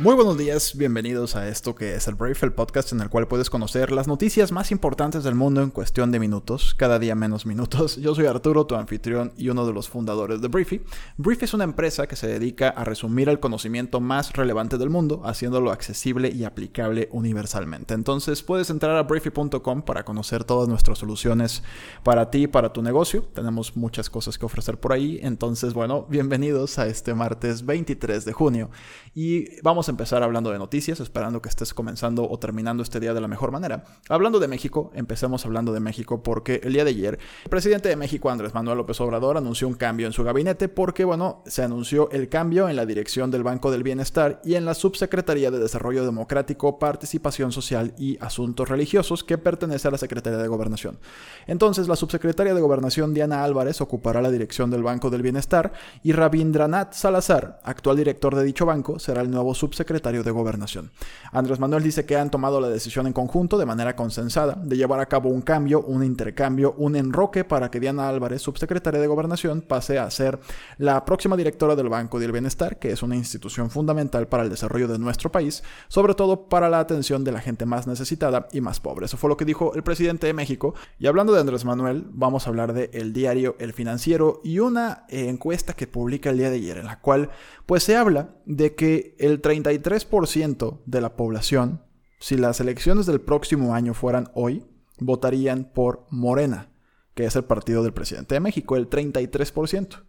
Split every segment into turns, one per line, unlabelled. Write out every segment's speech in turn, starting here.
Muy buenos días, bienvenidos a esto que es el Brief, el podcast en el cual puedes conocer las noticias más importantes del mundo en cuestión de minutos, cada día menos minutos. Yo soy Arturo, tu anfitrión y uno de los fundadores de Briefy. Brief es una empresa que se dedica a resumir el conocimiento más relevante del mundo, haciéndolo accesible y aplicable universalmente. Entonces puedes entrar a briefy.com para conocer todas nuestras soluciones para ti y para tu negocio. Tenemos muchas cosas que ofrecer por ahí. Entonces, bueno, bienvenidos a este martes 23 de junio y vamos empezar hablando de noticias, esperando que estés comenzando o terminando este día de la mejor manera. Hablando de México, empecemos hablando de México porque el día de ayer el presidente de México, Andrés Manuel López Obrador, anunció un cambio en su gabinete porque, bueno, se anunció el cambio en la dirección del Banco del Bienestar y en la Subsecretaría de Desarrollo Democrático, Participación Social y Asuntos Religiosos que pertenece a la Secretaría de Gobernación. Entonces, la subsecretaria de Gobernación, Diana Álvarez, ocupará la dirección del Banco del Bienestar y Rabindranath Salazar, actual director de dicho banco, será el nuevo subsecretario secretario de Gobernación. Andrés Manuel dice que han tomado la decisión en conjunto, de manera consensada, de llevar a cabo un cambio, un intercambio, un enroque para que Diana Álvarez, subsecretaria de Gobernación, pase a ser la próxima directora del Banco del Bienestar, que es una institución fundamental para el desarrollo de nuestro país, sobre todo para la atención de la gente más necesitada y más pobre. Eso fue lo que dijo el presidente de México. Y hablando de Andrés Manuel, vamos a hablar de El Diario El Financiero y una encuesta que publica el día de ayer, en la cual pues se habla de que el 30 33% de la población, si las elecciones del próximo año fueran hoy, votarían por Morena, que es el partido del presidente de México, el 33%.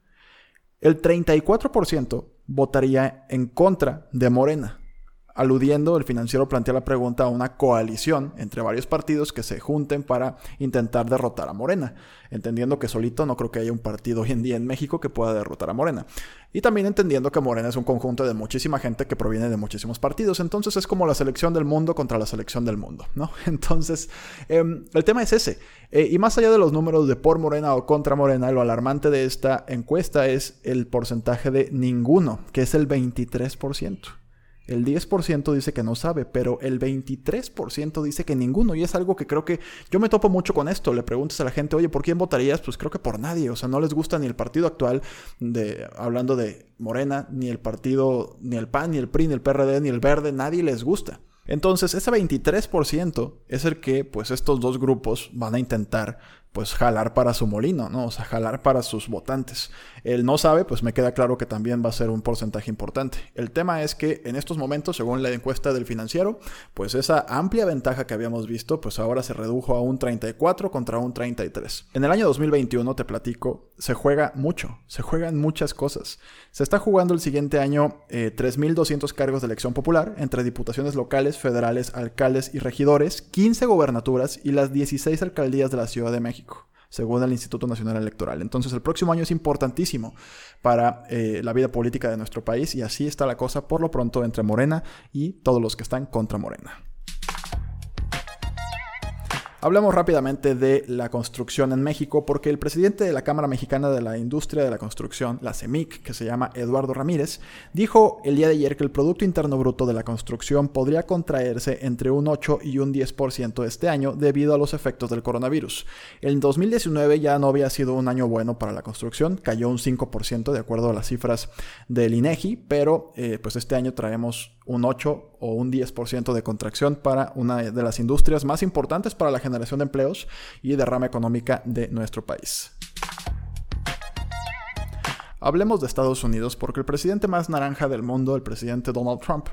El 34% votaría en contra de Morena. Aludiendo, el financiero plantea la pregunta a una coalición entre varios partidos que se junten para intentar derrotar a Morena, entendiendo que solito no creo que haya un partido hoy en día en México que pueda derrotar a Morena. Y también entendiendo que Morena es un conjunto de muchísima gente que proviene de muchísimos partidos, entonces es como la selección del mundo contra la selección del mundo, ¿no? Entonces, em, el tema es ese. Eh, y más allá de los números de por Morena o contra Morena, lo alarmante de esta encuesta es el porcentaje de ninguno, que es el 23%. El 10% dice que no sabe, pero el 23% dice que ninguno. Y es algo que creo que yo me topo mucho con esto. Le preguntas a la gente, oye, ¿por quién votarías? Pues creo que por nadie. O sea, no les gusta ni el partido actual, de, hablando de Morena, ni el partido, ni el PAN, ni el PRI, ni el PRD, ni el Verde. Nadie les gusta. Entonces, ese 23% es el que, pues, estos dos grupos van a intentar pues jalar para su molino, ¿no? O sea, jalar para sus votantes. Él no sabe, pues me queda claro que también va a ser un porcentaje importante. El tema es que en estos momentos, según la encuesta del financiero, pues esa amplia ventaja que habíamos visto, pues ahora se redujo a un 34 contra un 33. En el año 2021, te platico, se juega mucho, se juegan muchas cosas. Se está jugando el siguiente año 3.200 eh, cargos de elección popular entre diputaciones locales, federales, alcaldes y regidores, 15 gobernaturas y las 16 alcaldías de la Ciudad de México según el Instituto Nacional Electoral. Entonces el próximo año es importantísimo para eh, la vida política de nuestro país y así está la cosa por lo pronto entre Morena y todos los que están contra Morena. Hablamos rápidamente de la construcción en México porque el presidente de la Cámara Mexicana de la Industria de la Construcción, la CEMIC, que se llama Eduardo Ramírez, dijo el día de ayer que el Producto Interno Bruto de la construcción podría contraerse entre un 8 y un 10% este año debido a los efectos del coronavirus. El 2019 ya no había sido un año bueno para la construcción, cayó un 5% de acuerdo a las cifras del INEGI, pero eh, pues este año traemos un 8 o un 10% de contracción para una de las industrias más importantes para la generación de empleos y derrama económica de nuestro país. Hablemos de Estados Unidos porque el presidente más naranja del mundo, el presidente Donald Trump,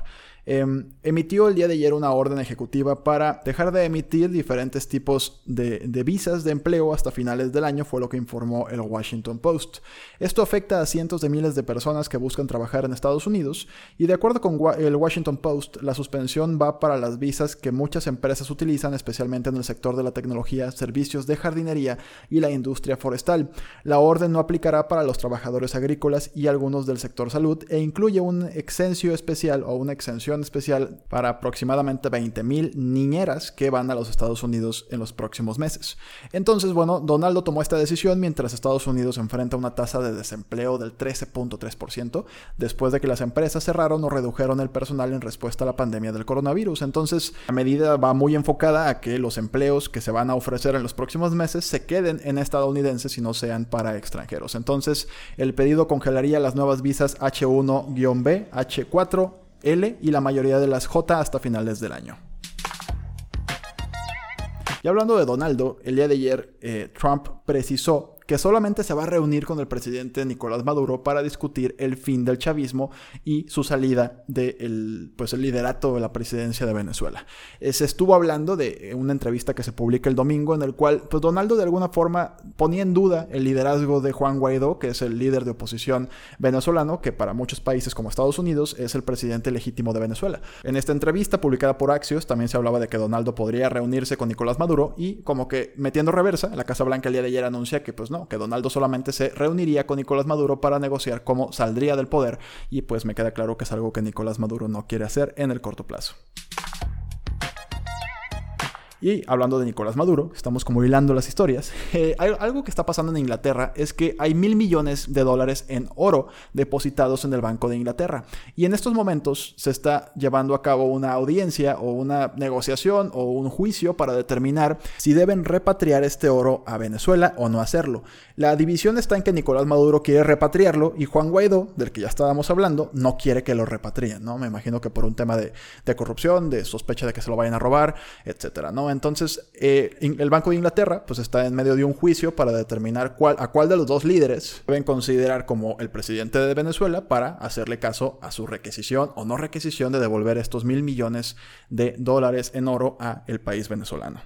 Em, emitió el día de ayer una orden ejecutiva para dejar de emitir diferentes tipos de, visas de empleo hasta finales del año, fue lo que informó el Washington Post. Esto afecta a cientos de miles de personas que buscan trabajar en Estados Unidos y de acuerdo con el Washington Post, la suspensión va para las visas que muchas empresas utilizan, especialmente en el sector de la tecnología, servicios de jardinería y la industria forestal. La orden no aplicará para los trabajadores agrícolas y algunos del sector salud e incluye un exencio especial o una exención especial para aproximadamente 20.000 niñeras que van a los Estados Unidos en los próximos meses. Entonces, bueno, Donaldo tomó esta decisión mientras Estados Unidos enfrenta una tasa de desempleo del 13.3% después de que las empresas cerraron o redujeron el personal en respuesta a la pandemia del coronavirus. Entonces, la medida va muy enfocada a que los empleos que se van a ofrecer en los próximos meses se queden en estadounidenses y no sean para extranjeros. Entonces, el pedido congelaría las nuevas visas H1-B, H4, L y la mayoría de las J hasta finales del año. Y hablando de Donaldo, el día de ayer eh, Trump precisó que solamente se va a reunir con el presidente Nicolás Maduro para discutir el fin del chavismo y su salida del pues, el liderato de la presidencia de Venezuela. Eh, se estuvo hablando de una entrevista que se publica el domingo en el cual pues, Donaldo de alguna forma ponía en duda el liderazgo de Juan Guaidó, que es el líder de oposición venezolano, que para muchos países como Estados Unidos es el presidente legítimo de Venezuela. En esta entrevista publicada por Axios también se hablaba de que Donaldo podría reunirse con Nicolás Maduro y como que metiendo reversa, la Casa Blanca el día de ayer anuncia que pues no, que Donaldo solamente se reuniría con Nicolás Maduro para negociar cómo saldría del poder y pues me queda claro que es algo que Nicolás Maduro no quiere hacer en el corto plazo. Y hablando de Nicolás Maduro, estamos como hilando las historias, eh, algo que está pasando en Inglaterra es que hay mil millones de dólares en oro depositados en el Banco de Inglaterra. Y en estos momentos se está llevando a cabo una audiencia o una negociación o un juicio para determinar si deben repatriar este oro a Venezuela o no hacerlo. La división está en que Nicolás Maduro quiere repatriarlo y Juan Guaidó, del que ya estábamos hablando, no quiere que lo repatrien, ¿no? Me imagino que por un tema de, de corrupción, de sospecha de que se lo vayan a robar, etcétera, ¿no? Entonces, eh, el Banco de Inglaterra pues está en medio de un juicio para determinar cuál, a cuál de los dos líderes deben considerar como el presidente de Venezuela para hacerle caso a su requisición o no requisición de devolver estos mil millones de dólares en oro a el país venezolano.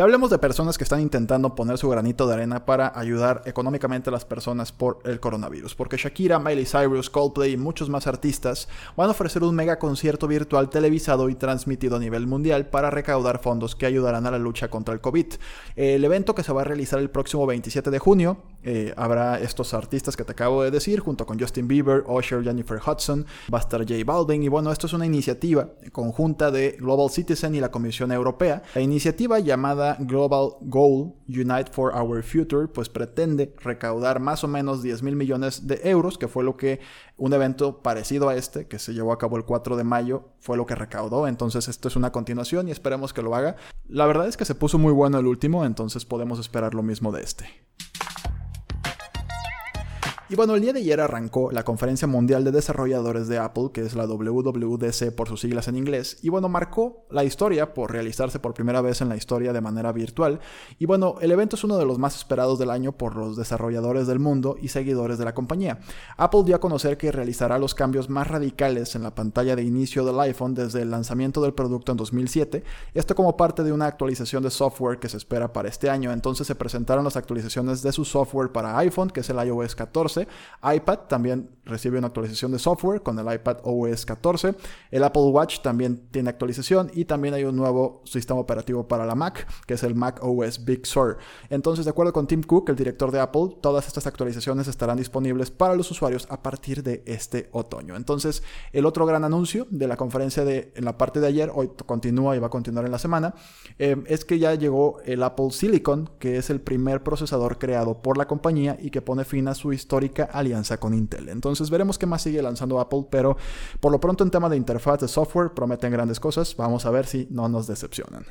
Ya hablemos de personas que están intentando poner su granito de arena para ayudar económicamente a las personas por el coronavirus, porque Shakira, Miley Cyrus, Coldplay y muchos más artistas van a ofrecer un mega concierto virtual televisado y transmitido a nivel mundial para recaudar fondos que ayudarán a la lucha contra el COVID. El evento que se va a realizar el próximo 27 de junio eh, habrá estos artistas que te acabo de decir, junto con Justin Bieber, Usher, Jennifer Hudson, va a estar J Balvin y bueno, esto es una iniciativa conjunta de Global Citizen y la Comisión Europea. La iniciativa llamada Global Goal Unite for Our Future, pues pretende recaudar más o menos 10 mil millones de euros, que fue lo que un evento parecido a este, que se llevó a cabo el 4 de mayo, fue lo que recaudó. Entonces esto es una continuación y esperemos que lo haga. La verdad es que se puso muy bueno el último, entonces podemos esperar lo mismo de este. Y bueno, el día de ayer arrancó la Conferencia Mundial de Desarrolladores de Apple, que es la WWDC por sus siglas en inglés, y bueno, marcó la historia por realizarse por primera vez en la historia de manera virtual. Y bueno, el evento es uno de los más esperados del año por los desarrolladores del mundo y seguidores de la compañía. Apple dio a conocer que realizará los cambios más radicales en la pantalla de inicio del iPhone desde el lanzamiento del producto en 2007, esto como parte de una actualización de software que se espera para este año. Entonces se presentaron las actualizaciones de su software para iPhone, que es el iOS 14, iPad también recibe una actualización de software con el iPad OS 14. El Apple Watch también tiene actualización y también hay un nuevo sistema operativo para la Mac, que es el Mac OS Big Sur. Entonces, de acuerdo con Tim Cook, el director de Apple, todas estas actualizaciones estarán disponibles para los usuarios a partir de este otoño. Entonces, el otro gran anuncio de la conferencia de en la parte de ayer, hoy continúa y va a continuar en la semana, eh, es que ya llegó el Apple Silicon, que es el primer procesador creado por la compañía y que pone fin a su histórica alianza con Intel. Entonces veremos qué más sigue lanzando Apple, pero por lo pronto en tema de interfaz de software prometen grandes cosas. Vamos a ver si no nos decepcionan.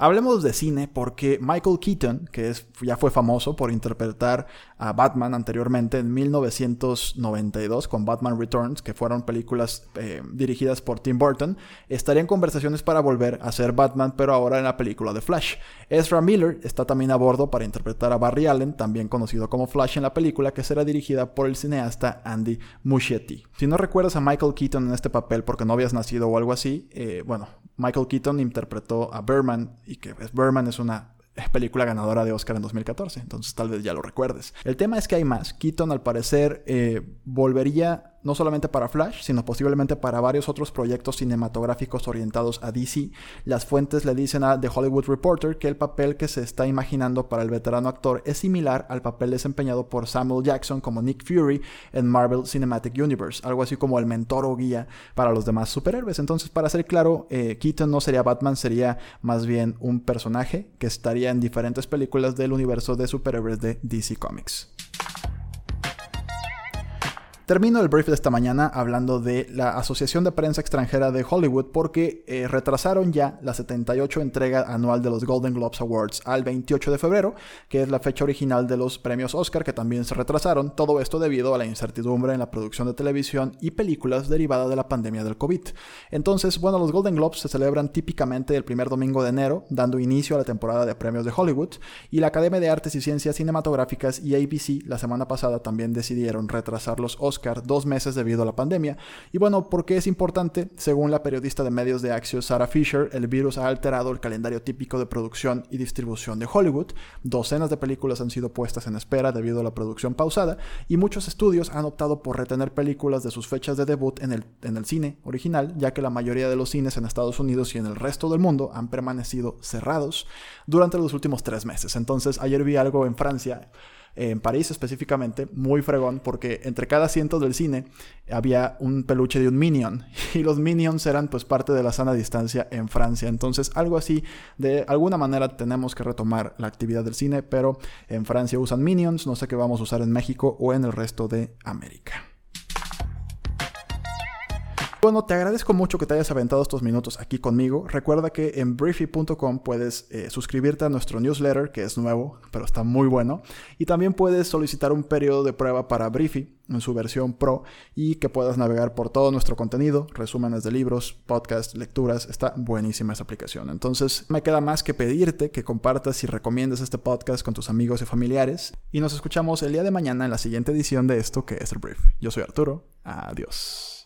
Hablemos de cine porque Michael Keaton, que es, ya fue famoso por interpretar a Batman anteriormente en 1992 con Batman Returns, que fueron películas eh, dirigidas por Tim Burton, estaría en conversaciones para volver a ser Batman, pero ahora en la película de Flash. Ezra Miller está también a bordo para interpretar a Barry Allen, también conocido como Flash en la película, que será dirigida por el cineasta Andy Muschietti. Si no recuerdas a Michael Keaton en este papel porque no habías nacido o algo así, eh, bueno, Michael Keaton interpretó a Berman y que Berman es una película ganadora de Oscar en 2014, entonces tal vez ya lo recuerdes. El tema es que hay más. Keaton al parecer eh, volvería no solamente para Flash, sino posiblemente para varios otros proyectos cinematográficos orientados a DC. Las fuentes le dicen a The Hollywood Reporter que el papel que se está imaginando para el veterano actor es similar al papel desempeñado por Samuel Jackson como Nick Fury en Marvel Cinematic Universe, algo así como el mentor o guía para los demás superhéroes. Entonces, para ser claro, eh, Keaton no sería Batman, sería más bien un personaje que estaría en diferentes películas del universo de superhéroes de DC Comics. Termino el brief de esta mañana hablando de la Asociación de Prensa Extranjera de Hollywood porque eh, retrasaron ya la 78 entrega anual de los Golden Globes Awards al 28 de febrero, que es la fecha original de los premios Oscar que también se retrasaron, todo esto debido a la incertidumbre en la producción de televisión y películas derivada de la pandemia del COVID. Entonces, bueno, los Golden Globes se celebran típicamente el primer domingo de enero, dando inicio a la temporada de premios de Hollywood, y la Academia de Artes y Ciencias Cinematográficas y ABC la semana pasada también decidieron retrasar los Oscars dos meses debido a la pandemia. Y bueno, ¿por qué es importante? Según la periodista de medios de Axios Sarah Fisher, el virus ha alterado el calendario típico de producción y distribución de Hollywood. Docenas de películas han sido puestas en espera debido a la producción pausada y muchos estudios han optado por retener películas de sus fechas de debut en el, en el cine original, ya que la mayoría de los cines en Estados Unidos y en el resto del mundo han permanecido cerrados durante los últimos tres meses. Entonces, ayer vi algo en Francia en París específicamente, muy fregón, porque entre cada asiento del cine había un peluche de un Minion, y los Minions eran pues parte de la sana distancia en Francia. Entonces, algo así, de alguna manera tenemos que retomar la actividad del cine, pero en Francia usan Minions, no sé qué vamos a usar en México o en el resto de América. Bueno, te agradezco mucho que te hayas aventado estos minutos aquí conmigo. Recuerda que en briefy.com puedes eh, suscribirte a nuestro newsletter, que es nuevo, pero está muy bueno. Y también puedes solicitar un periodo de prueba para Briefy en su versión Pro y que puedas navegar por todo nuestro contenido, resúmenes de libros, podcasts, lecturas. Está buenísima esa aplicación. Entonces, me queda más que pedirte que compartas y recomiendes este podcast con tus amigos y familiares. Y nos escuchamos el día de mañana en la siguiente edición de esto que es el Brief. Yo soy Arturo. Adiós.